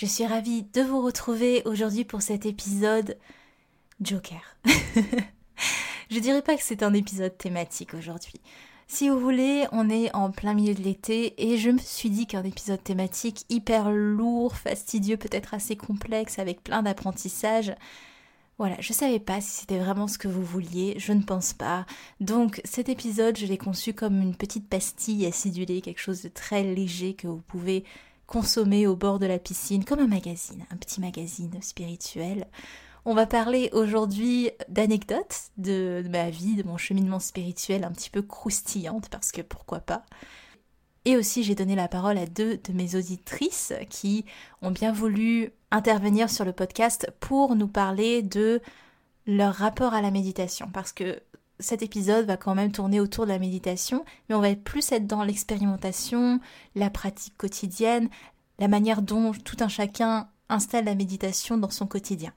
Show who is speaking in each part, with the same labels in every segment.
Speaker 1: Je suis ravie de vous retrouver aujourd'hui pour cet épisode Joker. Je dirais pas que c'est un épisode thématique aujourd'hui. Si vous voulez, on est en plein milieu de l'été et je me suis dit qu'un épisode thématique hyper lourd, fastidieux, peut-être assez complexe, avec plein d'apprentissages, voilà, je savais pas si c'était vraiment ce que vous vouliez, je ne pense pas. Donc cet épisode, je l'ai conçu comme une petite pastille acidulée, quelque chose de très léger que vous pouvez consommer au bord de la piscine, comme un magazine, un petit magazine spirituel. On va parler aujourd'hui d'anecdotes de, ma vie, de mon cheminement spirituel un petit peu croustillante, parce que pourquoi pas. Et aussi, j'ai donné la parole à deux de mes auditrices qui ont bien voulu intervenir sur le podcast pour nous parler de leur rapport à la méditation. Parce que cet épisode va quand même tourner autour de la méditation, mais on va plus être dans l'expérimentation, la pratique quotidienne, la manière dont tout un chacun installe la méditation dans son quotidien.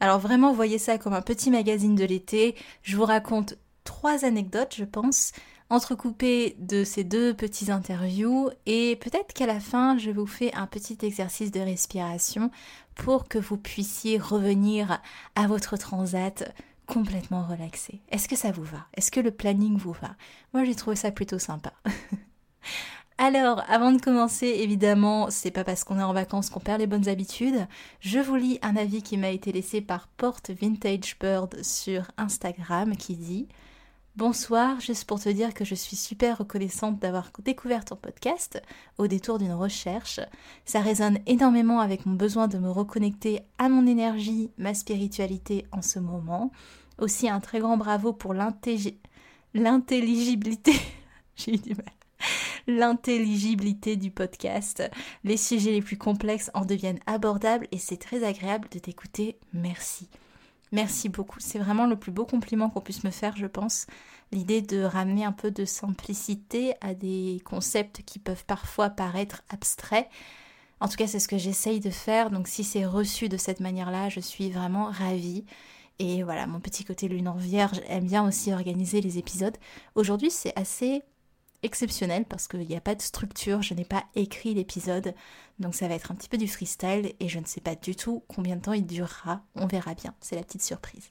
Speaker 1: Alors vraiment, voyez ça comme un petit magazine de l'été. Je vous raconte trois anecdotes, je pense, entrecoupées de ces deux petits interviews et peut-être qu'à la fin, je vous fais un petit exercice de respiration pour que vous puissiez revenir à votre transat complètement relaxé. Est-ce que ça vous va? Est-ce que le planning vous va? Moi, j'ai trouvé ça plutôt sympa. Alors, avant de commencer, évidemment, c'est pas parce qu'on est en vacances qu'on perd les bonnes habitudes. Je vous lis un avis qui m'a été laissé par Porte Vintage Bird sur Instagram qui dit Bonsoir, juste pour te dire que je suis super reconnaissante d'avoir découvert ton podcast au détour d'une recherche. Ça résonne énormément avec mon besoin de me reconnecter à mon énergie, ma spiritualité en ce moment. Aussi un très grand bravo pour l'intelligibilité. J'ai eu du mal l'intelligibilité du podcast. Les sujets les plus complexes en deviennent abordables et c'est très agréable de t'écouter. Merci. Merci beaucoup. C'est vraiment le plus beau compliment qu'on puisse me faire, je pense. L'idée de ramener un peu de simplicité à des concepts qui peuvent parfois paraître abstraits. En tout cas, c'est ce que j'essaye de faire. Donc, si c'est reçu de cette manière-là, je suis vraiment ravie. Et voilà, mon petit côté lune en vierge aime bien aussi organiser les épisodes. Aujourd'hui, c'est assez exceptionnel parce qu'il n'y a pas de structure, je n'ai pas écrit l'épisode, donc ça va être un petit peu du freestyle et je ne sais pas du tout combien de temps il durera, on verra bien, c'est la petite surprise.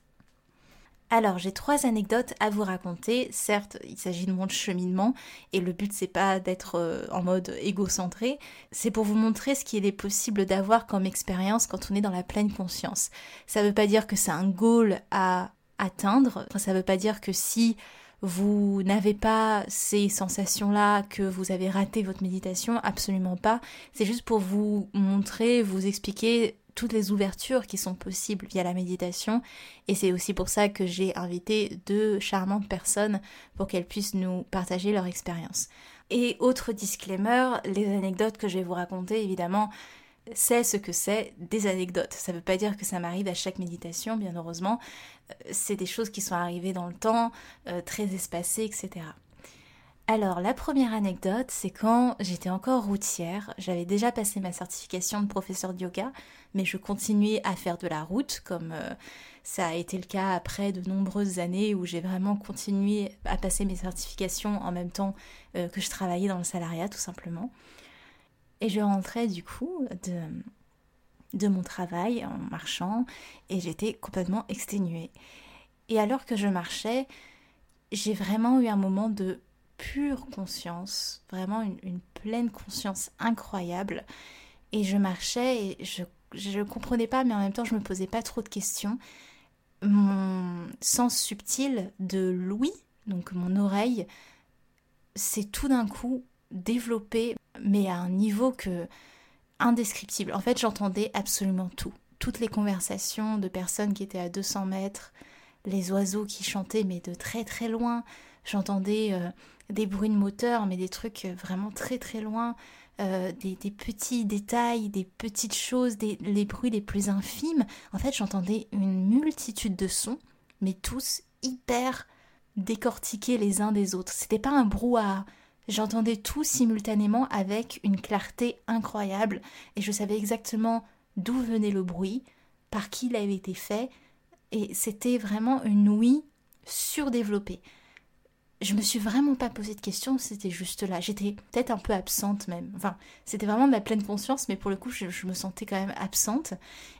Speaker 1: Alors, j'ai trois anecdotes à vous raconter. Certes, il s'agit de mon cheminement et le but c'est pas d'être euh, en mode égocentré, c'est pour vous montrer ce qu'il est possible d'avoir comme expérience quand on est dans la pleine conscience. Ça veut pas dire que c'est un goal à atteindre, ça veut pas dire que si vous n'avez pas ces sensations-là, que vous avez raté votre méditation, absolument pas. C'est juste pour vous montrer, vous expliquer toutes les ouvertures qui sont possibles via la méditation. Et c'est aussi pour ça que j'ai invité deux charmantes personnes pour qu'elles puissent nous partager leur expérience. Et autre disclaimer, les anecdotes que je vais vous raconter, évidemment, c'est ce que c'est des anecdotes. Ça ne veut pas dire que ça m'arrive à chaque méditation, bien heureusement. Euh, c'est des choses qui sont arrivées dans le temps, euh, très espacées, etc. Alors, la première anecdote, c'est quand j'étais encore routière. J'avais déjà passé ma certification de professeur de yoga, mais je continuais à faire de la route, comme euh, ça a été le cas après de nombreuses années où j'ai vraiment continué à passer mes certifications en même temps que je travaillais dans le salariat, tout simplement. Et je rentrais du coup de mon travail en marchant et j'étais complètement exténuée. Et alors que je marchais, j'ai vraiment eu un moment de pure conscience, vraiment une, pleine conscience incroyable. Et je marchais et je ne comprenais pas, mais en même temps je me posais pas trop de questions. Mon sens subtil de l'ouïe, donc mon oreille, s'est tout d'un coup développé, mais à un niveau que indescriptible. En fait, j'entendais absolument tout. Toutes les conversations de personnes qui étaient à 200 mètres, les oiseaux qui chantaient, mais de très très loin. J'entendais euh, des bruits de moteur, mais des trucs euh, vraiment très très loin. Euh, des, petits détails, des petites choses, des, les bruits les plus infimes. En fait, j'entendais une multitude de sons, mais tous hyper décortiqués les uns des autres. C'était pas un brouhaha. J'entendais tout simultanément avec une clarté incroyable et je savais exactement d'où venait le bruit, par qui il avait été fait, et c'était vraiment une ouïe surdéveloppée je me suis vraiment pas posé de questions, c'était juste là. J'étais peut-être un peu absente même. Enfin, c'était vraiment de la pleine conscience, mais pour le coup, je, me sentais quand même absente.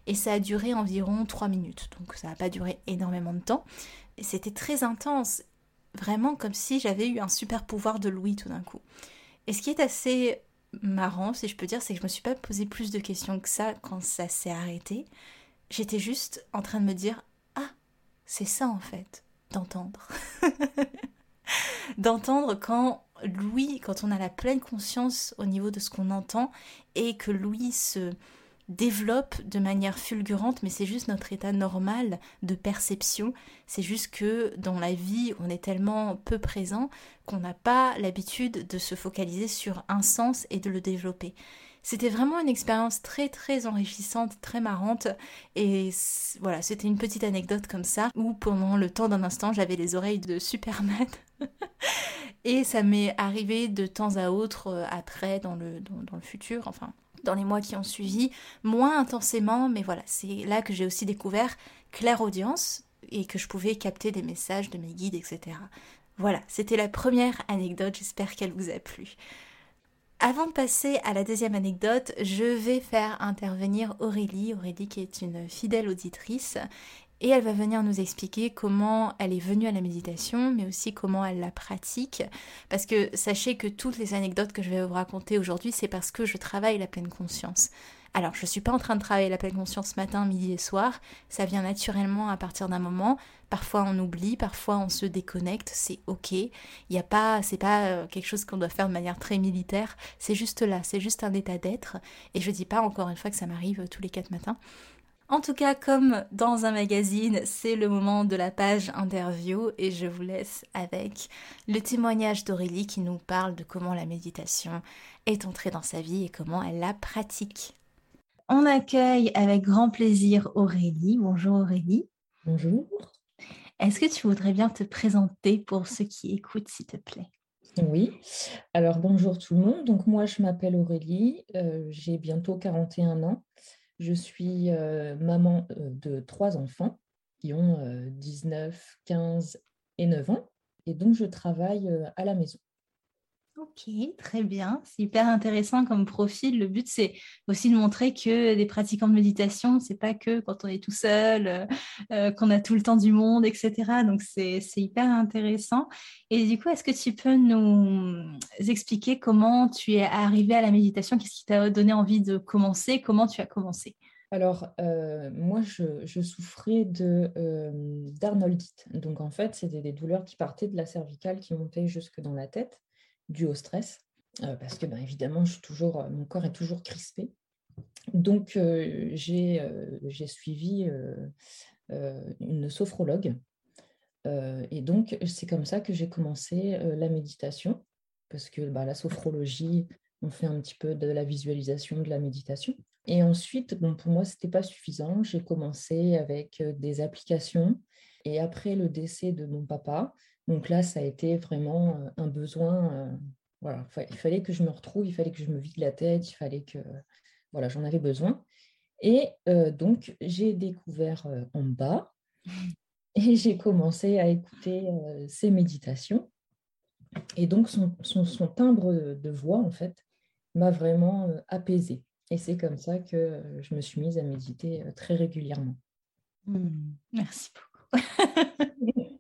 Speaker 1: Et ça a duré environ trois minutes, donc ça n'a pas duré énormément de temps. C'était très intense, vraiment comme si j'avais eu un super pouvoir de Louis tout d'un coup. Et ce qui est assez marrant, si je peux dire, c'est que je me suis pas posé plus de questions que ça quand ça s'est arrêté. J'étais juste en train de me dire Ah, c'est ça en fait, d'entendre. d'entendre quand Louis, quand on a la pleine conscience au niveau de ce qu'on entend et que Louis se développe de manière fulgurante, mais c'est juste notre état normal de perception. C'est juste que dans la vie, on est tellement peu présent qu'on n'a pas l'habitude de se focaliser sur un sens et de le développer. C'était vraiment une expérience très très enrichissante, très marrante et voilà, c'était une petite anecdote comme ça où pendant le temps d'un instant j'avais les oreilles de Superman et ça m'est arrivé de temps à autre euh, après dans le, dans, le futur, enfin dans les mois qui ont suivi, moins intensément, mais voilà, c'est là que j'ai aussi découvert claire audience et que je pouvais capter des messages de mes guides, etc. Voilà, c'était la première anecdote, j'espère qu'elle vous a plu. Avant de passer à la deuxième anecdote, je vais faire intervenir Aurélie, Aurélie qui est une fidèle auditrice, et elle va venir nous expliquer comment elle est venue à la méditation, mais aussi comment elle la pratique. Parce que sachez que toutes les anecdotes que je vais vous raconter aujourd'hui, c'est parce que je travaille la pleine conscience. Alors, je ne suis pas en train de travailler la pleine conscience matin, midi et soir. Ça vient naturellement à partir d'un moment. Parfois, on oublie, parfois, on se déconnecte. C'est ok. Il n'y a pas, c'est pas euh, quelque chose qu'on doit faire de manière très militaire. C'est juste là. C'est juste un état d'être. Et je dis pas encore une fois que ça m'arrive tous les quatre matins. En tout cas, comme dans un magazine, c'est le moment de la page interview et je vous laisse avec le témoignage d'Aurélie qui nous parle de comment la méditation est entrée dans sa vie et comment elle la pratique. On accueille avec grand plaisir Aurélie. Bonjour Aurélie.
Speaker 2: Bonjour.
Speaker 1: Est-ce que tu voudrais bien te présenter pour ceux qui écoutent, s'il te plaît?
Speaker 2: Oui. Alors bonjour tout le monde. Donc moi, je m'appelle Aurélie. Euh, j'ai bientôt 41 ans. Je suis euh, maman euh, de trois enfants qui ont 19, 15 et 9 ans. Et donc, je travaille à la maison.
Speaker 1: Ok, très bien. C'est hyper intéressant comme profil. Le but, c'est aussi de montrer que des pratiquants de méditation, c'est pas que quand on est tout seul, euh, euh, qu'on a tout le temps du monde, etc. Donc, c'est hyper intéressant. Et du coup, est-ce que tu peux nous expliquer comment tu es arrivé à la méditation? Qu'est-ce qui t'a donné envie de commencer? Comment tu as commencé?
Speaker 2: Alors, euh, moi, je, souffrais de d'Arnoldite. Donc, en fait, c'était des douleurs qui partaient de la cervicale, qui montaient jusque dans la tête dû au stress, euh, parce que ben, évidemment, toujours, euh, mon corps est toujours crispé. Donc, euh, j'ai suivi une sophrologue. et donc, c'est comme ça que j'ai commencé la méditation, parce que bah, la sophrologie, on fait un petit peu de la visualisation de la méditation. Et ensuite, bon, pour moi, ce n'était pas suffisant. J'ai commencé avec des applications. Et après le décès de mon papa, donc là, ça a été vraiment un besoin. Voilà, il fallait que je me retrouve, il fallait que je me vide la tête, il fallait que voilà, j'en avais besoin. Et donc, j'ai découvert en bas et j'ai commencé à écouter ses méditations. Et donc, son, son, timbre de voix, en fait, m'a vraiment apaisée. Et c'est comme ça que je me suis mise à méditer très régulièrement.
Speaker 1: Mmh. merci beaucoup.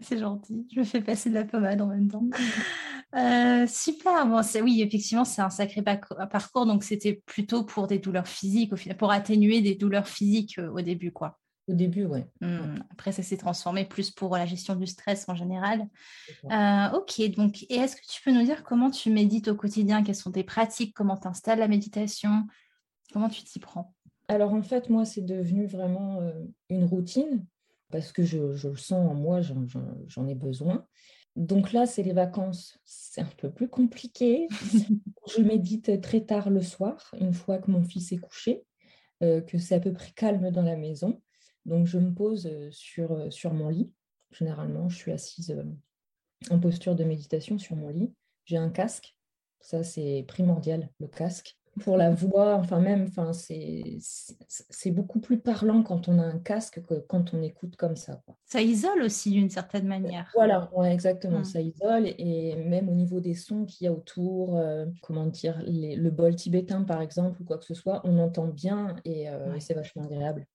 Speaker 1: c'est gentil. Je me fais passer de la pommade en même temps. Euh, super. Oui, effectivement, c'est un sacré parcours. Donc, c'était plutôt pour des douleurs physiques, au final, pour atténuer des douleurs physiques euh, au début, quoi.
Speaker 2: Au début, oui.
Speaker 1: Mmh. Après, ça s'est transformé plus pour la gestion du stress en général. Euh, ok, donc, et est-ce que tu peux nous dire comment tu médites au quotidien? Quelles sont tes pratiques? Comment tu installes la méditation? Comment tu t'y prends?
Speaker 2: Alors, en fait, moi, c'est devenu vraiment euh, une routine parce que je, je, le sens en moi, j'en ai besoin. Donc là, c'est les vacances, c'est un peu plus compliqué. je médite très tard le soir, une fois que mon fils est couché, euh, que c'est à peu près calme dans la maison. Donc, je me pose euh, sur, euh, sur mon lit. Généralement, je suis assise euh, en posture de méditation sur mon lit. J'ai un casque. Ça, c'est primordial, le casque. Pour la voix, enfin même, enfin, c'est beaucoup plus parlant quand on a un casque que quand on écoute comme ça.
Speaker 1: Ça isole aussi d'une certaine manière.
Speaker 2: Voilà, ouais, exactement, mmh. ça isole. Et même au niveau des sons qu'il y a autour, comment dire, le bol tibétain par exemple, ou quoi que ce soit, on entend bien et c'est vachement agréable.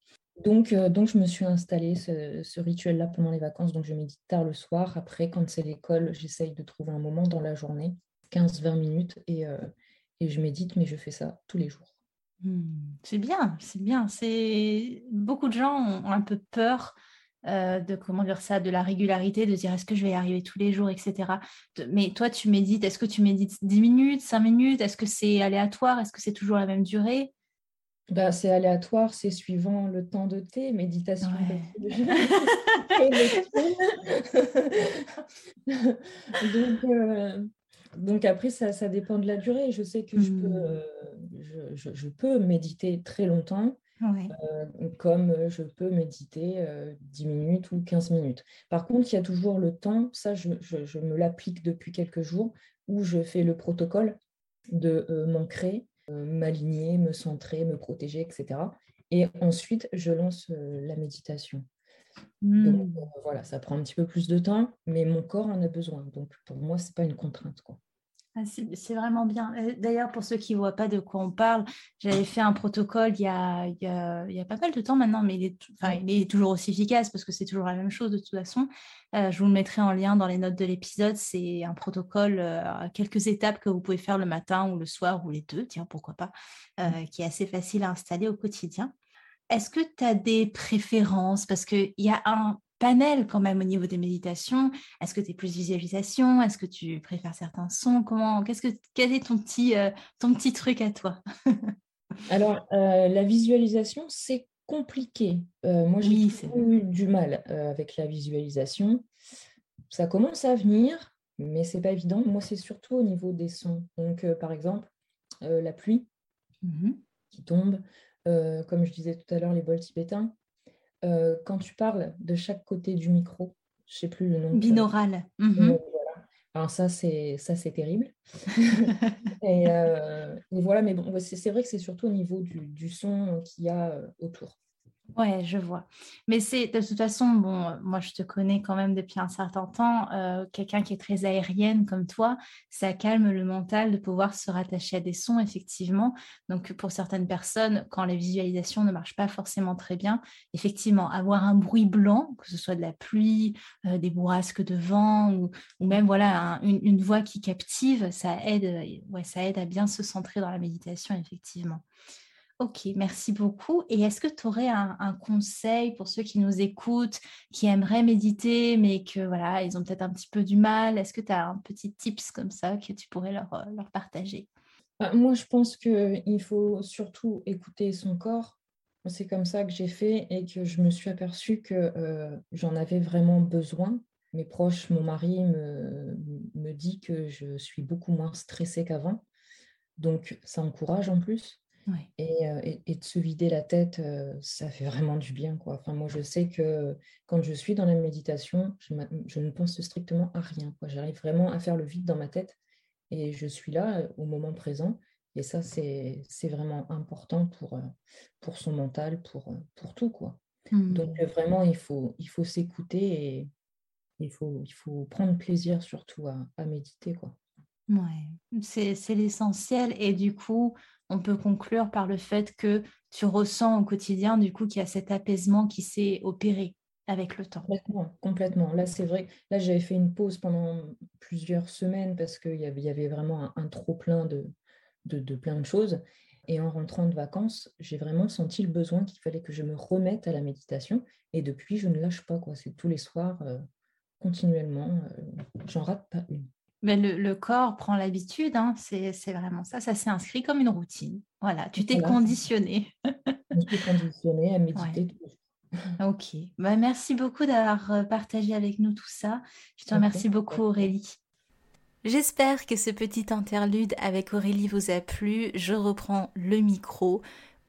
Speaker 2: Donc, euh, donc, je me suis installée ce, rituel-là pendant les vacances. Donc, je médite tard le soir. Après, quand c'est l'école, j'essaye de trouver un moment dans la journée, 15-20 minutes, euh, et, je médite, mais je fais ça tous les jours.
Speaker 1: Hmm, c'est bien, c'est bien. C'est beaucoup de gens ont un peu peur euh, de comment dire ça, de la régularité, de dire est-ce que je vais y arriver tous les jours, etc. Mais toi, tu médites. Est-ce que tu médites 10 minutes, 5 minutes? Est-ce que c'est aléatoire? Est-ce que c'est toujours la même durée?
Speaker 2: Bah, c'est aléatoire, c'est suivant le temps de thé, méditation. donc, euh, donc, après, ça, ça, dépend de la durée. Je sais que je, peux, mmh. euh, je, je, peux méditer très longtemps, euh, comme je peux méditer 10 minutes ou 15 minutes. Par contre, il y a toujours le temps, ça je, me l'applique depuis quelques jours, où je fais le protocole de m'ancrer m'aligner, me centrer, me protéger, etc. Et ensuite, je lance euh, la méditation. Donc mmh. euh, voilà, ça prend un petit peu plus de temps, mais mon corps en a besoin. Donc pour moi, ce n'est pas une contrainte. Quoi.
Speaker 1: Ah, c'est vraiment bien. D'ailleurs, pour ceux qui ne voient pas de quoi on parle, j'avais fait un protocole il y, a, il, y a, il y a, pas mal de temps maintenant, mais il est, enfin, il est toujours aussi efficace parce que c'est toujours la même chose de toute façon. Euh, je vous le mettrai en lien dans les notes de l'épisode. C'est un protocole euh, quelques étapes que vous pouvez faire le matin ou le soir ou les deux, tiens, pourquoi pas, euh, mmh. qui est assez facile à installer au quotidien. Est-ce que tu as des préférences? Parce qu'il y a un panel quand même au niveau des méditations. Est-ce que tu es plus visualisation? Est-ce que tu préfères certains sons? Comment Qu'est-ce que quel est ton petit euh, ton petit truc à toi?
Speaker 2: Alors euh, la visualisation c'est compliqué. Euh, moi j'ai eu du mal avec la visualisation. Ça commence à venir, mais c'est pas évident. Moi c'est surtout au niveau des sons. Donc par exemple la pluie mmh qui tombe, comme je disais tout à l'heure les bols tibétains. Euh, quand tu parles de chaque côté du micro, je ne sais plus le nom.
Speaker 1: Binaural.
Speaker 2: Mhm. Alors ça, c'est ça, c'est terrible. Euh, et, voilà, mais bon, c'est vrai que c'est surtout au niveau du, du son qu'il y a euh, autour.
Speaker 1: Ouais, je vois. Mais c'est de toute façon, bon, moi je te connais quand même depuis un certain temps, euh, quelqu'un qui est très aérienne comme toi, ça calme le mental de pouvoir se rattacher à des sons, effectivement. Donc pour certaines personnes, quand les visualisations ne marchent pas forcément très bien, effectivement, avoir un bruit blanc, que ce soit de la pluie, euh, des bourrasques de vent ou, même voilà une, une, voix qui captive, ça aide, ouais, ça aide à bien se centrer dans la méditation, effectivement. Ok, merci beaucoup. Et est-ce que tu aurais un, conseil pour ceux qui nous écoutent, qui aimeraient méditer, mais que voilà, ils ont peut-être un petit peu du mal? Est-ce que tu as un petit tips comme ça que tu pourrais leur, euh, partager?
Speaker 2: Bah, Moi, je pense qu'il faut surtout écouter son corps. C'est comme ça que j'ai fait et que je me suis aperçue que euh, j'en avais vraiment besoin. Mes proches, mon mari me, me dit que je suis beaucoup moins stressée qu'avant. Donc, ça encourage en plus. Euh, et, et, de se vider la tête, euh, ça fait vraiment du bien. Quoi. Enfin, moi, je sais que quand je suis dans la méditation, je, je ne pense strictement à rien. J'arrive vraiment à faire le vide dans ma tête et je suis là euh, au moment présent. Et ça, c'est vraiment important pour, pour son mental, pour, pour tout. Quoi. Donc, mmh. vraiment, il faut, il faut s'écouter et il faut, il faut prendre plaisir surtout à, à méditer. Quoi.
Speaker 1: Ouais, c'est l'essentiel. Et du coup, on peut conclure par le fait que tu ressens au quotidien, du coup, qu'il y a cet apaisement qui s'est opéré avec le temps.
Speaker 2: Complètement, complètement. Là, c'est vrai. Là, j'avais fait une pause pendant plusieurs semaines parce qu'il y avait, vraiment un, trop plein de, de, plein de choses. Et en rentrant de vacances, j'ai vraiment senti le besoin qu'il fallait que je me remette à la méditation. Et depuis, je ne lâche pas. C'est tous les soirs, euh, continuellement. Euh, j'en rate pas une.
Speaker 1: Mais le, corps prend l'habitude, hein. c'est vraiment ça. Ça s'est inscrit comme une routine. Voilà, tu t'es conditionné.
Speaker 2: je t'ai conditionné à méditer
Speaker 1: Ok, bah, merci beaucoup d'avoir euh, partagé avec nous tout ça. Je te remercie beaucoup Aurélie. J'espère que ce petit interlude avec Aurélie vous a plu. Je reprends le micro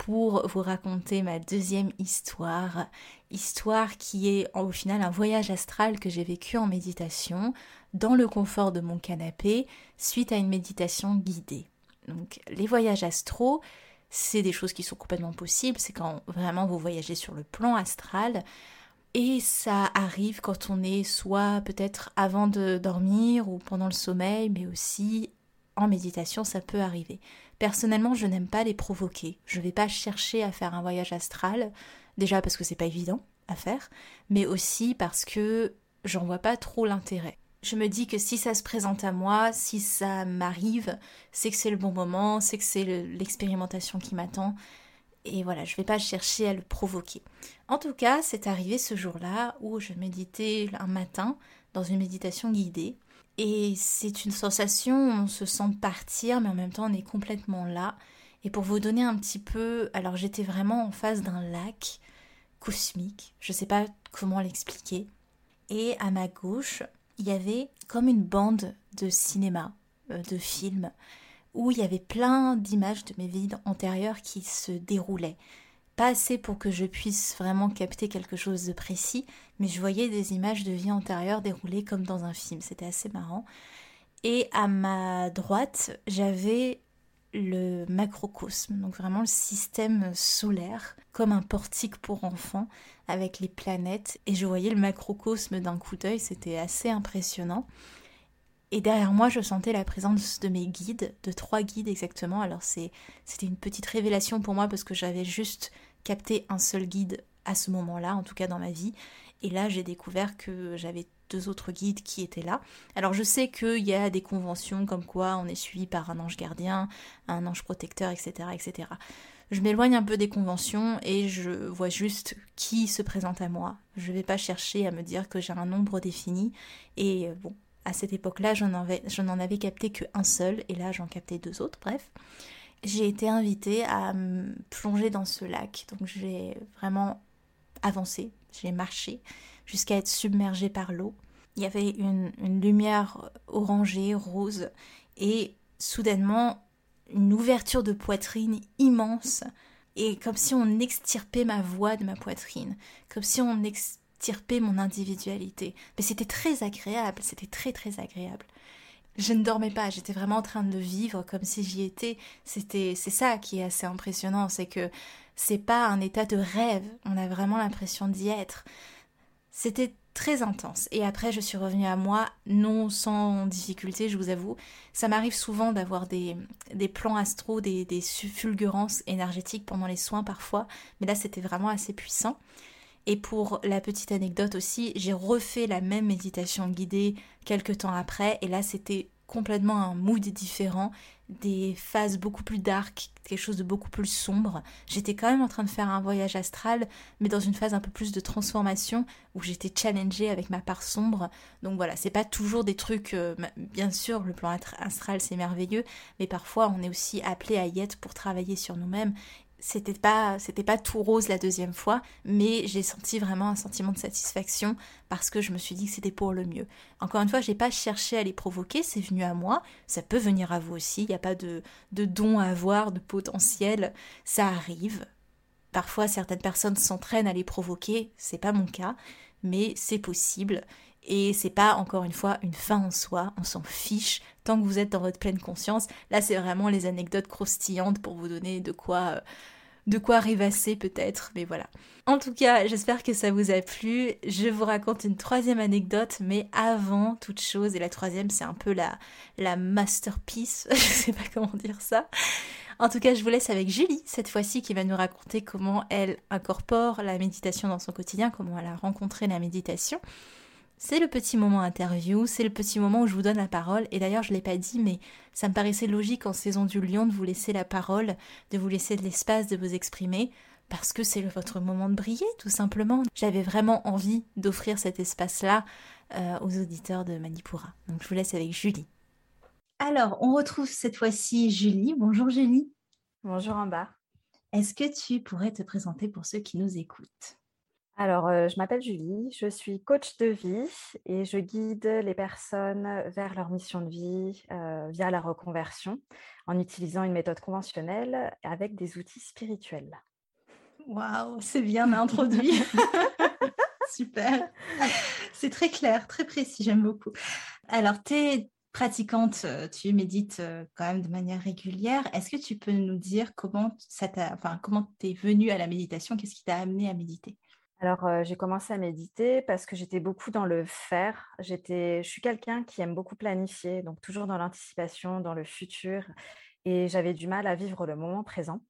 Speaker 1: pour vous raconter ma deuxième histoire. Histoire qui est au final un voyage astral que j'ai vécu en méditation dans le confort de mon canapé suite à une méditation guidée. Donc les voyages astraux, c'est des choses qui sont complètement possibles, c'est quand vraiment vous voyagez sur le plan astral et ça arrive quand on est soit peut-être avant de dormir ou pendant le sommeil, mais aussi en méditation, ça peut arriver. Personnellement, je n'aime pas les provoquer. Je ne vais pas chercher à faire un voyage astral, déjà parce que c'est pas évident à faire, mais aussi parce que j'en vois pas trop l'intérêt. Je me dis que si ça se présente à moi, si ça m'arrive, c'est que c'est le bon moment, c'est que c'est l'expérimentation qui m'attend, et voilà, je ne vais pas chercher à le provoquer. En tout cas, c'est arrivé ce jour-là où je méditais un matin dans une méditation guidée. Et c'est une sensation on se sent partir, mais en même temps on est complètement là. Et pour vous donner un petit peu, alors j'étais vraiment en face d'un lac cosmique, je ne sais pas comment l'expliquer. Et à ma gauche, il y avait comme une bande de cinéma, euh, de films, où il y avait plein d'images de mes vies antérieures qui se déroulaient. Pas assez pour que je puisse vraiment capter quelque chose de précis, mais je voyais des images de vie antérieure déroulées comme dans un film. C'était assez marrant. Et à ma droite, j'avais le macrocosme, donc vraiment le système solaire, comme un portique pour enfants avec les planètes. Et je voyais le macrocosme d'un coup d'œil, c'était assez impressionnant. Et derrière moi, je sentais la présence de mes guides, de trois guides exactement. Alors c'était une petite révélation pour moi parce que j'avais juste capté un seul guide à ce moment-là, en tout cas dans ma vie. Et là, j'ai découvert que j'avais deux autres guides qui étaient là. Alors je sais qu'il y a des conventions comme quoi on est suivi par un ange gardien, un ange protecteur, etc. etc. Je m'éloigne un peu des conventions et je vois juste qui se présente à moi. Je ne vais pas chercher à me dire que j'ai un nombre défini. Et euh, bon, à cette époque-là, je n'en avais, capté qu'un seul, et là j'en captais deux autres, bref. J'ai été invitée à plonger dans ce lac, donc j'ai vraiment avancé, j'ai marché jusqu'à être submergée par l'eau. Il y avait une, lumière orangée, rose, et soudainement une ouverture de poitrine immense, et comme si on extirpait ma voix de ma poitrine, comme si on mon individualité. Mais c'était très agréable, c'était très très agréable. Je ne dormais pas, j'étais vraiment en train de vivre comme si j'y étais. C'était, c'est ça qui est assez impressionnant, c'est que c'est pas un état de rêve, on a vraiment l'impression d'y être. C'était très intense. Et après, je suis revenue à moi, non sans difficulté, je vous avoue. Ça m'arrive souvent d'avoir des, des plans astro, des, des fulgurances énergétiques pendant les soins parfois, mais là, c'était vraiment assez puissant. Et pour la petite anecdote aussi, j'ai refait la même méditation guidée quelques temps après, et là c'était complètement un mood différent, des phases beaucoup plus dark, quelque chose de beaucoup plus sombre. J'étais quand même en train de faire un voyage astral, mais dans une phase un peu plus de transformation où j'étais challengée avec ma part sombre. Donc voilà, c'est pas toujours des trucs. Euh, bien sûr, le plan astral c'est merveilleux, mais parfois on est aussi appelé à y être pour travailler sur nous-mêmes c'était pas c'était pas tout rose la deuxième fois, mais j'ai senti vraiment un sentiment de satisfaction parce que je me suis dit que c'était pour le mieux. Encore une fois, j'ai pas cherché à les provoquer, c'est venu à moi, ça peut venir à vous aussi, il n'y a pas de, de don à avoir, de potentiel, ça arrive. Parfois certaines personnes s'entraînent à les provoquer, c'est pas mon cas, mais c'est possible. Et c'est pas encore une fois une fin en soi, on s'en fiche tant que vous êtes dans votre pleine conscience. Là, c'est vraiment les anecdotes croustillantes pour vous donner de quoi euh, de quoi rêvasser peut-être, mais voilà. En tout cas, j'espère que ça vous a plu. Je vous raconte une troisième anecdote, mais avant toute chose, et la troisième c'est un peu la, la masterpiece, je sais pas comment dire ça. En tout cas, je vous laisse avec Julie, cette fois-ci, qui va nous raconter comment elle incorpore la méditation dans son quotidien, comment elle a rencontré la méditation. C'est le petit moment interview, c'est le petit moment où je vous donne la parole. Et d'ailleurs, je ne l'ai pas dit, mais ça me paraissait logique en saison du lion de vous laisser la parole, de vous laisser de l'espace, de vous exprimer, parce que c'est votre moment de briller, tout simplement. J'avais vraiment envie d'offrir cet espace-là euh, aux auditeurs de Manipura. Donc je vous laisse avec Julie. Alors, on retrouve cette fois-ci Julie. Bonjour Julie.
Speaker 3: Bonjour Ambar.
Speaker 1: Est-ce que tu pourrais te présenter pour ceux qui nous écoutent?
Speaker 3: Alors, euh, je m'appelle Julie, je suis coach de vie et je guide les personnes vers leur mission de vie euh, via la reconversion en utilisant une méthode conventionnelle avec des outils spirituels.
Speaker 1: Waouh, c'est bien introduit. Super. C'est très clair, très précis, j'aime beaucoup. Alors, tu es pratiquante, euh, tu médites quand même de manière régulière. Est-ce que tu peux nous dire comment ça enfin, comment tu es venue à la méditation? Qu'est-ce qui t'a amené à méditer?
Speaker 3: Alors, j'ai commencé à méditer parce que j'étais beaucoup dans le faire. Je suis quelqu'un qui aime beaucoup planifier, donc toujours dans l'anticipation, dans le futur. Et j'avais du mal à vivre le moment présent.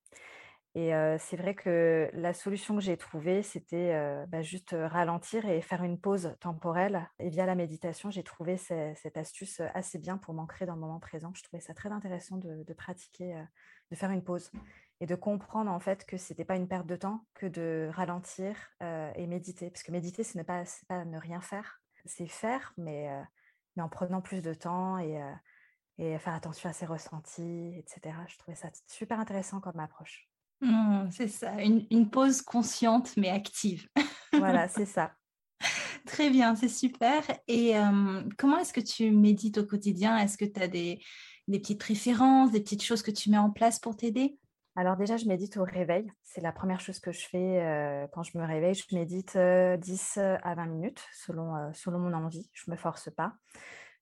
Speaker 3: Et c'est vrai que la solution que j'ai trouvée, c'était bah, juste ralentir et faire une pause temporelle. Et via la méditation, j'ai trouvé cette astuce assez bien pour m'ancrer dans le moment présent. Je trouvais ça très intéressant de pratiquer, de faire une pause et de comprendre en fait que c'était pas une perte de temps que de ralentir euh, et méditer. Parce que méditer, ce n'est pas, pas ne rien faire, c'est faire, mais, euh, mais en prenant plus de temps et, euh, et faire attention à ses ressentis, etc. Je trouvais ça super intéressant comme approche.
Speaker 1: Mmh, c'est ça, une, une, pause consciente mais active.
Speaker 3: voilà, c'est ça.
Speaker 1: Très bien, c'est super. Et comment est-ce que tu médites au quotidien? Est-ce que tu as des, des petites préférences, des petites choses que tu mets en place pour t'aider?
Speaker 3: Alors déjà, je médite au réveil. C'est la première chose que je fais quand je me réveille. Je médite 10 à 20 minutes selon, selon mon envie. Je ne me force pas.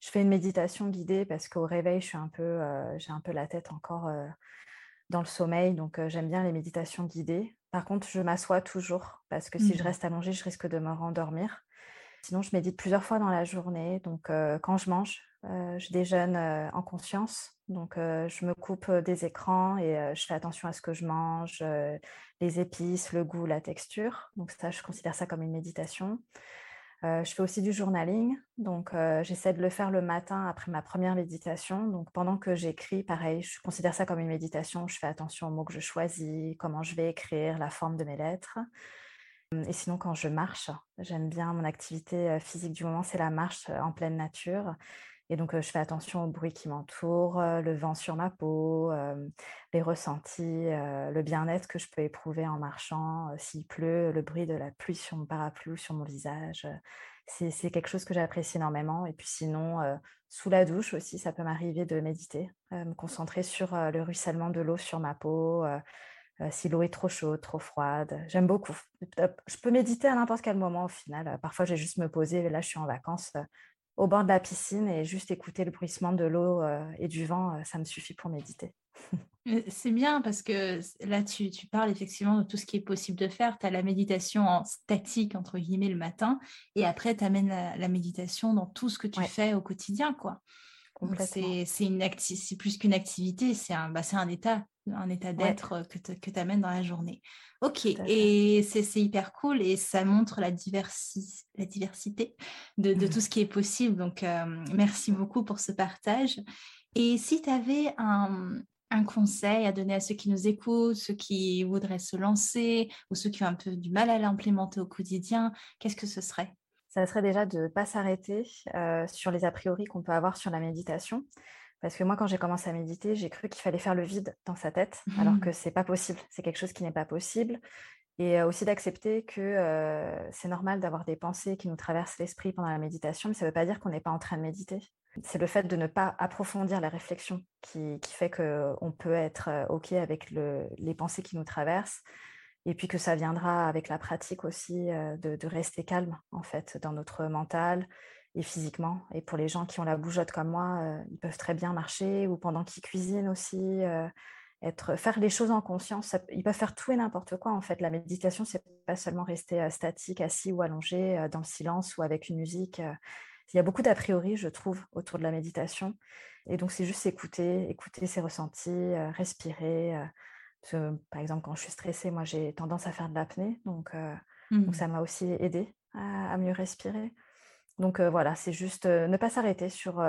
Speaker 3: Je fais une méditation guidée parce qu'au réveil, je suis un peu, j'ai un peu la tête encore dans le sommeil. Donc, j'aime bien les méditations guidées. Par contre, je m'assois toujours parce que si je mmh. reste allongée, je risque de me rendormir. Sinon, je médite plusieurs fois dans la journée. Donc, quand je mange, je déjeune en conscience. Donc, je me coupe des écrans et je fais attention à ce que je mange, les épices, le goût, la texture. Donc, ça, je considère ça comme une méditation. je fais aussi du journaling. Donc, j'essaie de le faire le matin après ma première méditation. Donc, pendant que j'écris, pareil, je considère ça comme une méditation. Je fais attention aux mots que je choisis, comment je vais écrire, la forme de mes lettres. Et sinon, quand je marche, j'aime bien mon activité physique du moment, c'est la marche en pleine nature. Et donc, je fais attention au bruit qui m'entoure, le vent sur ma peau, les ressentis, le bien-être que je peux éprouver en marchant, s'il pleut, le bruit de la pluie sur mon parapluie ou sur mon visage. C'est quelque chose que j'apprécie énormément. Et puis sinon, sous la douche aussi, ça peut m'arriver de méditer, me concentrer sur le ruissellement de l'eau sur ma peau, si l'eau est trop chaude, trop froide. J'aime beaucoup. Je peux méditer à n'importe quel moment au final. Parfois, j'ai juste me poser. Là, je suis en vacances au bord de la piscine et juste écouter le bruissement de l'eau euh, et du vent, euh, ça me suffit pour méditer.
Speaker 1: C'est bien parce que là, tu, parles effectivement de tout ce qui est possible de faire. Tu as la méditation en statique, entre guillemets, le matin, et après, tu amènes la, méditation dans tout ce que tu fais au quotidien. quoi. C'est plus qu'une activité, c'est un, bah, un état, un état d'être que tu amènes dans la journée. Ok, et c'est hyper cool et ça montre la, la diversité de, mmh tout ce qui est possible. Donc, merci beaucoup pour ce partage. Et si tu avais un, un, conseil à donner à ceux qui nous écoutent, ceux qui voudraient se lancer ou ceux qui ont un peu du mal à l'implémenter au quotidien, qu'est-ce que ce serait?
Speaker 3: Ça serait déjà de ne pas s'arrêter sur les a priori qu'on peut avoir sur la méditation. Parce que moi, quand j'ai commencé à méditer, j'ai cru qu'il fallait faire le vide dans sa tête, alors mmh. que c'est pas possible. C'est quelque chose qui n'est pas possible. Et aussi d'accepter que c'est normal d'avoir des pensées qui nous traversent l'esprit pendant la méditation, mais ça ne veut pas dire qu'on n'est pas en train de méditer. C'est le fait de ne pas approfondir la réflexion qui, fait qu'on peut être OK avec les pensées qui nous traversent. Et puis que ça viendra avec la pratique aussi de, de rester calme, en fait, dans notre mental et physiquement. Et pour les gens qui ont la bougeotte comme moi, euh, ils peuvent très bien marcher ou pendant qu'ils cuisinent aussi, euh, être, faire les choses en conscience. ils peuvent faire tout et n'importe quoi. En fait, la méditation, c'est pas seulement rester euh, statique, assis ou allongé dans le silence ou avec une musique. il y a beaucoup d'a priori, je trouve, autour de la méditation. Et donc, c'est juste écouter, écouter ses ressentis, respirer. par exemple, quand je suis stressée, moi, j'ai tendance à faire de l'apnée. Donc, donc, mmh. ça m'a aussi aidé à, à mieux respirer. Donc voilà, c'est juste ne pas s'arrêter sur,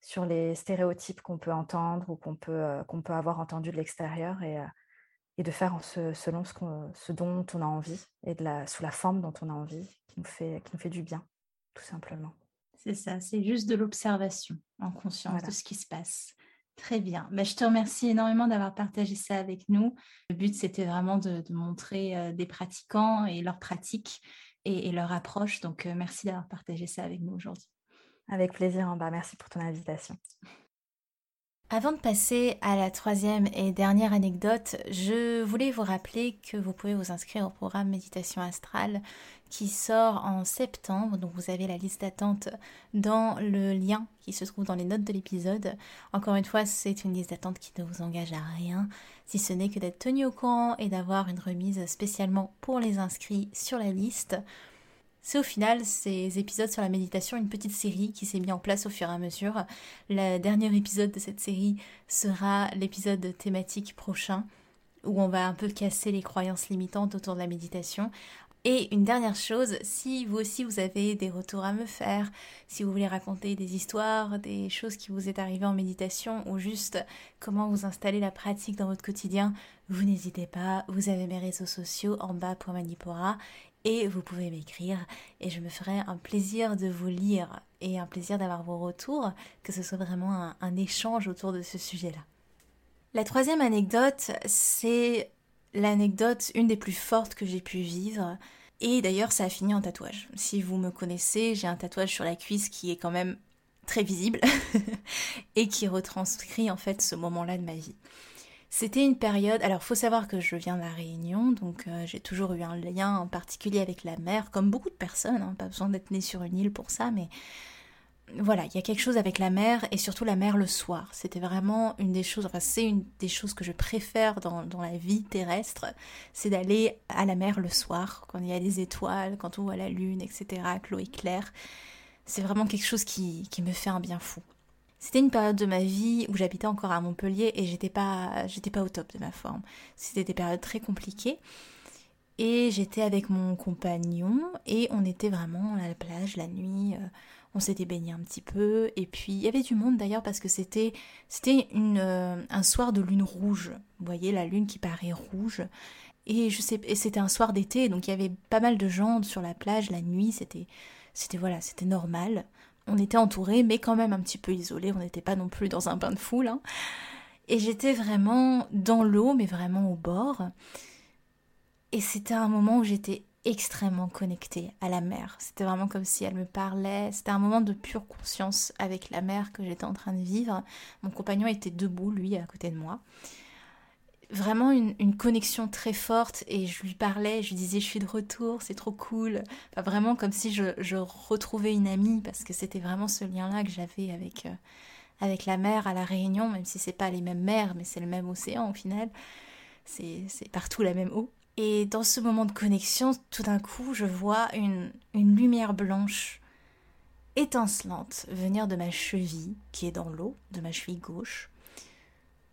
Speaker 3: sur les stéréotypes qu'on peut entendre ou qu'on peut, qu'on peut avoir entendu de l'extérieur et, et de faire selon ce, ce, dont on a envie et de la, sous la forme dont on a envie, qui nous fait, qui nous fait du bien, tout simplement.
Speaker 1: C'est ça, c'est juste de l'observation en conscience de ce qui se passe. Très bien. Ben, je te remercie énormément d'avoir partagé ça avec nous. Le but, c'était vraiment de, montrer euh, des pratiquants et leurs pratiques et, leur approche. Donc, euh, merci d'avoir partagé ça avec nous aujourd'hui.
Speaker 3: Avec plaisir, bas. Merci pour ton invitation.
Speaker 1: Avant de passer à la troisième et dernière anecdote, je voulais vous rappeler que vous pouvez vous inscrire au programme Méditation Astrale qui sort en septembre. Donc vous avez la liste d'attente dans le lien qui se trouve dans les notes de l'épisode. Encore une fois, c'est une liste d'attente qui ne vous engage à rien, si ce n'est que d'être tenu au courant et d'avoir une remise spécialement pour les inscrits sur la liste. C'est au final ces épisodes sur la méditation une petite série qui s'est mise en place au fur et à mesure. Le dernier épisode de cette série sera l'épisode thématique prochain où on va un peu casser les croyances limitantes autour de la méditation. Et une dernière chose, si vous aussi vous avez des retours à me faire, si vous voulez raconter des histoires, des choses qui vous est arrivées en méditation ou juste comment vous installer la pratique dans votre quotidien, vous n'hésitez pas, vous avez mes réseaux sociaux en bas pour Manipora et vous pouvez m'écrire et je me ferai un plaisir de vous lire et un plaisir d'avoir vos retours, que ce soit vraiment un, échange autour de ce sujet-là. La troisième anecdote, c'est l'anecdote, une des plus fortes que j'ai pu vivre. Et d'ailleurs, ça a fini en tatouage. Si vous me connaissez, j'ai un tatouage sur la cuisse qui est quand même très visible et qui retranscrit en fait ce moment-là de ma vie. C'était une période. Alors, faut savoir que je viens de la Réunion, donc euh, j'ai toujours eu un lien en particulier avec la mer, comme beaucoup de personnes. Hein, pas besoin d'être né sur une île pour ça, mais voilà, il y a quelque chose avec la mer et surtout la mer le soir. C'était vraiment une des choses. Enfin, c'est une des choses que je préfère dans, la vie terrestre, c'est d'aller à la mer le soir, quand il y a des étoiles, quand on voit la lune, etc., que l'eau est claire. C'est vraiment quelque chose qui me fait un bien fou. C'était une période de ma vie où j'habitais encore à Montpellier et j'étais pas, j'étais pas au top de ma forme. C'était des périodes très compliquées. Et j'étais avec mon compagnon et on était vraiment à la plage la nuit. Euh, on s'était baigné un petit peu et puis il y avait du monde d'ailleurs parce que c'était c'était une euh, un soir de lune rouge. Vous voyez la lune qui paraît rouge et je sais et c'était un soir d'été donc il y avait pas mal de gens sur la plage la nuit. C'était c'était voilà c'était normal on était entourés, mais quand même un petit peu isolés. On n'était pas non plus dans un bain de foule. Hein. Et j'étais vraiment dans l'eau, mais vraiment au bord. Et c'était un moment où j'étais extrêmement connectée à la mer. C'était vraiment comme si elle me parlait. C'était un moment de pure conscience avec la mer que j'étais en train de vivre. Mon compagnon était debout, lui, à côté de moi vraiment une, connexion très forte et je lui parlais, je lui disais je suis de retour, c'est trop cool. Enfin, vraiment comme si je, retrouvais une amie parce que c'était vraiment ce lien-là que j'avais avec, euh, avec la mer à la Réunion, même si c'est pas les mêmes mers, mais c'est le même océan au final. C'est partout la même eau. Et dans ce moment de connexion, tout d'un coup, je vois une, une lumière blanche étincelante venir de ma cheville, qui est dans l'eau, de ma cheville gauche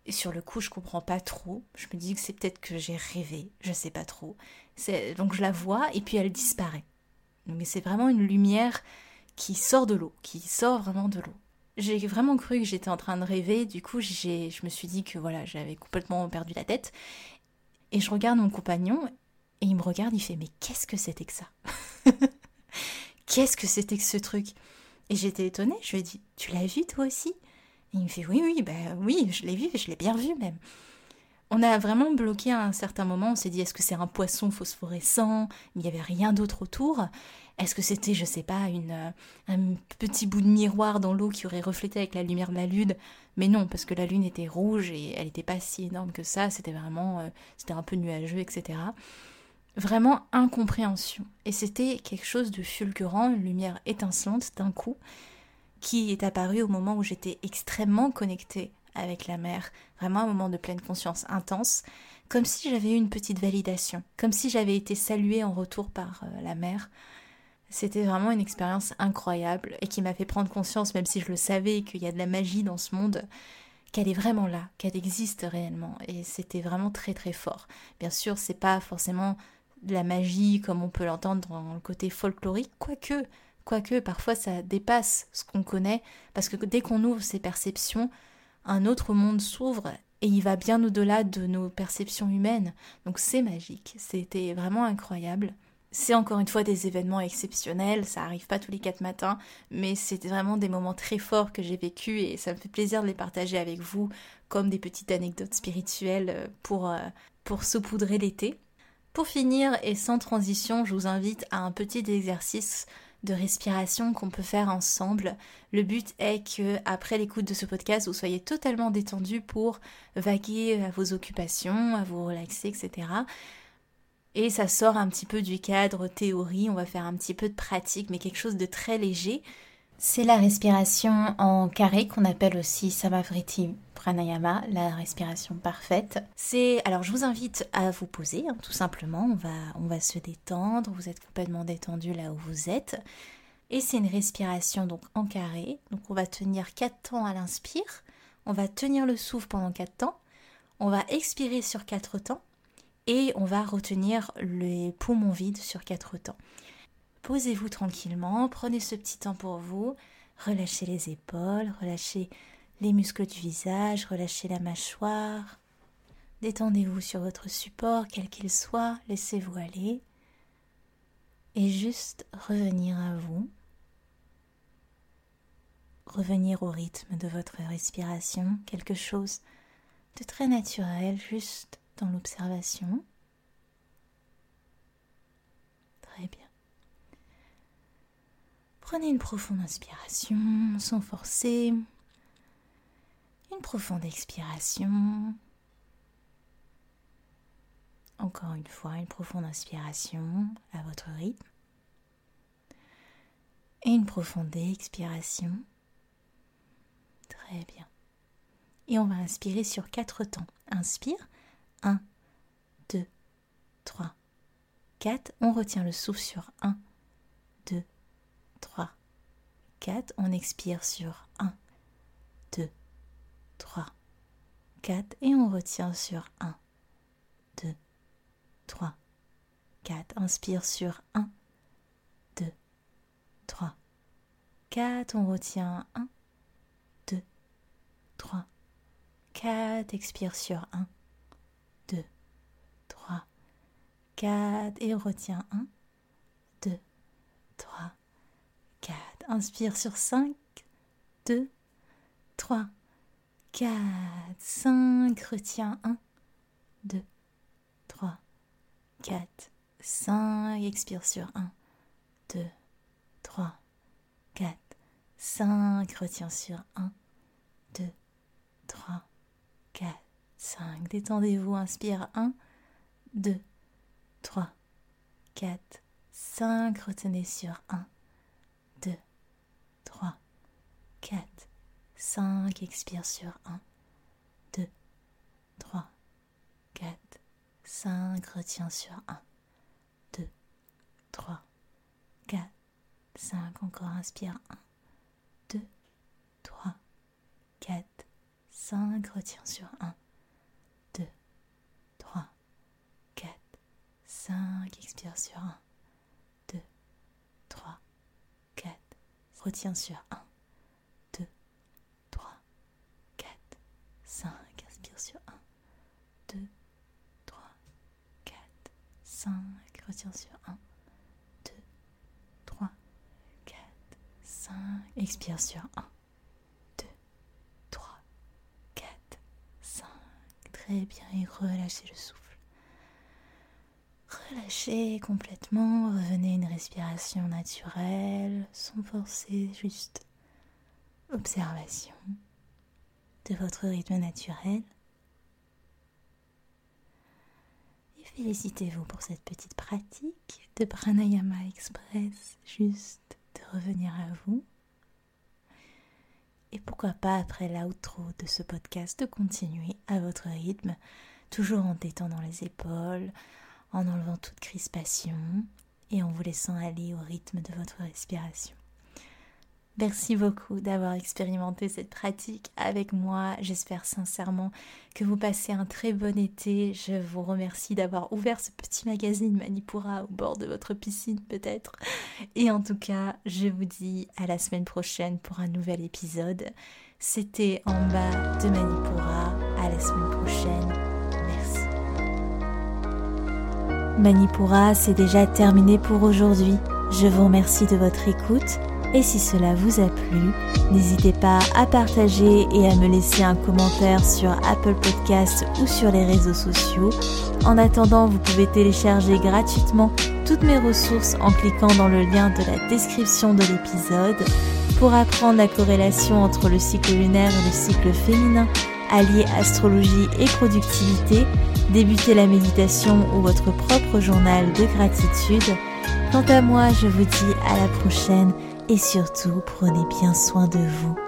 Speaker 1: et sur le coup, je comprends pas trop. Je me dis que c'est peut-être que j'ai rêvé, je sais pas trop. Donc je la vois et puis elle disparaît. Mais c'est vraiment une lumière qui sort de l'eau, qui sort vraiment de l'eau. J'ai vraiment cru que j'étais en train de rêver, du coup je me suis dit que voilà, j'avais complètement perdu la tête. Et je regarde mon compagnon et il me regarde, il fait mais qu'est-ce que c'était que ça? Qu'est-ce que c'était que ce truc? Et j'étais étonnée, je lui ai dit tu l'as vu toi aussi? Il me fait oui, oui, ben oui, je l'ai vu, je l'ai bien vu même. On a vraiment bloqué à un certain moment, on s'est dit est-ce que c'est un poisson phosphorescent? Il n'y avait rien d'autre autour. Est-ce que c'était, je sais pas, une, euh, un petit bout de miroir dans l'eau qui aurait reflété avec la lumière de la lune? Mais non, parce que la lune était rouge et elle n'était pas si énorme que ça, c'était vraiment, euh, c'était un peu nuageux, etc. Vraiment incompréhension. Et c'était quelque chose de fulgurant, une lumière étincelante d'un coup qui est apparu au moment où j'étais extrêmement connectée avec la mer, vraiment un moment de pleine conscience intense, comme si j'avais eu une petite validation, comme si j'avais été saluée en retour par euh, la mer. C'était vraiment une expérience incroyable et qui m'a fait prendre conscience, même si je le savais, qu'il y a de la magie dans ce monde, qu'elle est vraiment là, qu'elle existe réellement. Et c'était vraiment très très fort. Bien sûr, c'est pas forcément de la magie comme on peut l'entendre dans le côté folklorique, quoique Quoique parfois ça dépasse ce qu'on connaît, parce que dès qu'on ouvre ses perceptions, un autre monde s'ouvre et il va bien au-delà de nos perceptions humaines. Donc c'est magique, c'était vraiment incroyable. C'est encore une fois des événements exceptionnels, ça arrive pas tous les quatre matins, mais c'était vraiment des moments très forts que j'ai vécus et ça me fait plaisir de les partager avec vous comme des petites anecdotes spirituelles euh, pour, euh, pour saupoudrer l'été. Pour finir et sans transition, je vous invite à un petit exercice de respiration qu'on peut faire ensemble. Le but est que après l'écoute de ce podcast, vous soyez totalement détendu pour vaguer à vos occupations, à vous relaxer, etc. Et ça sort un petit peu du cadre théorie, on va faire un petit peu de pratique, mais quelque chose de très léger. C'est la respiration en carré qu'on appelle aussi Samavriti Pranayama, la respiration parfaite. C'est alors je vous invite à vous poser hein, tout simplement, on va on va se détendre, vous êtes complètement détendu là où vous êtes. Et c'est une respiration donc en carré. Donc on va tenir 4 temps à l'inspire, on va tenir le souffle pendant 4 temps, on va expirer sur 4 temps et on va retenir les poumons vides sur 4 temps. Posez-vous tranquillement, prenez ce petit temps pour vous, relâchez les épaules, relâchez les muscles du visage, relâchez la mâchoire. Détendez-vous sur votre support, quel qu'il soit, laissez-vous aller. Et juste revenir à vous. Revenir au rythme de votre respiration, quelque chose de très naturel, juste dans l'observation. Très bien. Prenez une profonde inspiration sans forcer. Une profonde expiration. Encore une fois, une profonde inspiration à votre rythme. Et une profonde expiration. Très bien. Et on va inspirer sur quatre temps. Inspire. 1, 2, 3, 4. On retient le souffle sur 1, 2, 3, 4. On expire sur 1, 2, 3, 4. Et on retient sur 1, 2, 3, 4. Inspire sur 1, 2, 3, 4. On retient 1, 2, 3, 4. Expire sur 1, 2, 3, 4. Et on retient 1, 2, 3, 4. Inspire sur 5, 2, 3, 4, 5. Retiens 1, 2, 3, 4, 5. Expire sur 1, 2, 3, 4, 5. Retiens sur 1, 2, 3, 4, 5. Détendez-vous. Inspire 1, 2, 3, 4, 5. Retenez sur 1, 2, 3, 4, 5. Expire sur 1, 2, 3, 4, 5. Retiens sur 1, 2, 3, 4, 5. Encore inspire 1, 2, 3, 4, 5. Retiens sur 1, 2, 3, 4, 5. Expire sur 1, 2, 3, 4. Retiens sur 1, 2, 3, 4, 5. Inspire sur 1, 2, 3, 4, 5. Retiens sur 1, 2, 3, 4, 5. Expire sur 1, 2, 3, 4, 5. Très bien. Et relâchez le souffle. Relâchez complètement. Revenez à une respiration naturelle, sans forcer, juste observation de votre rythme naturel. Et félicitez-vous pour cette petite pratique de Pranayama Express, juste de revenir à vous. Et pourquoi pas après l'outro de ce podcast de continuer à votre rythme, toujours en détendant les épaules, en enlevant toute crispation et en vous laissant aller au rythme de votre respiration. Merci beaucoup d'avoir expérimenté cette pratique avec moi. J'espère sincèrement que vous passez un très bon été. Je vous remercie d'avoir ouvert ce petit magazine Manipura au bord de votre piscine peut-être. Et en tout cas, je vous dis à la semaine prochaine pour un nouvel épisode. C'était en bas de Manipura. À la semaine prochaine. Merci. Manipura, c'est déjà terminé pour aujourd'hui. Je vous remercie de votre écoute et si cela vous a plu, n'hésitez pas à partager et à me laisser un commentaire sur Apple Podcasts ou sur les réseaux sociaux. En attendant, vous pouvez télécharger gratuitement toutes mes ressources en cliquant dans le lien de la description de l'épisode pour apprendre la corrélation entre le cycle lunaire et le cycle féminin, allier astrologie et productivité, débuter la méditation ou votre propre journal de gratitude. Quant à moi, je vous dis à la prochaine et surtout prenez bien soin de vous.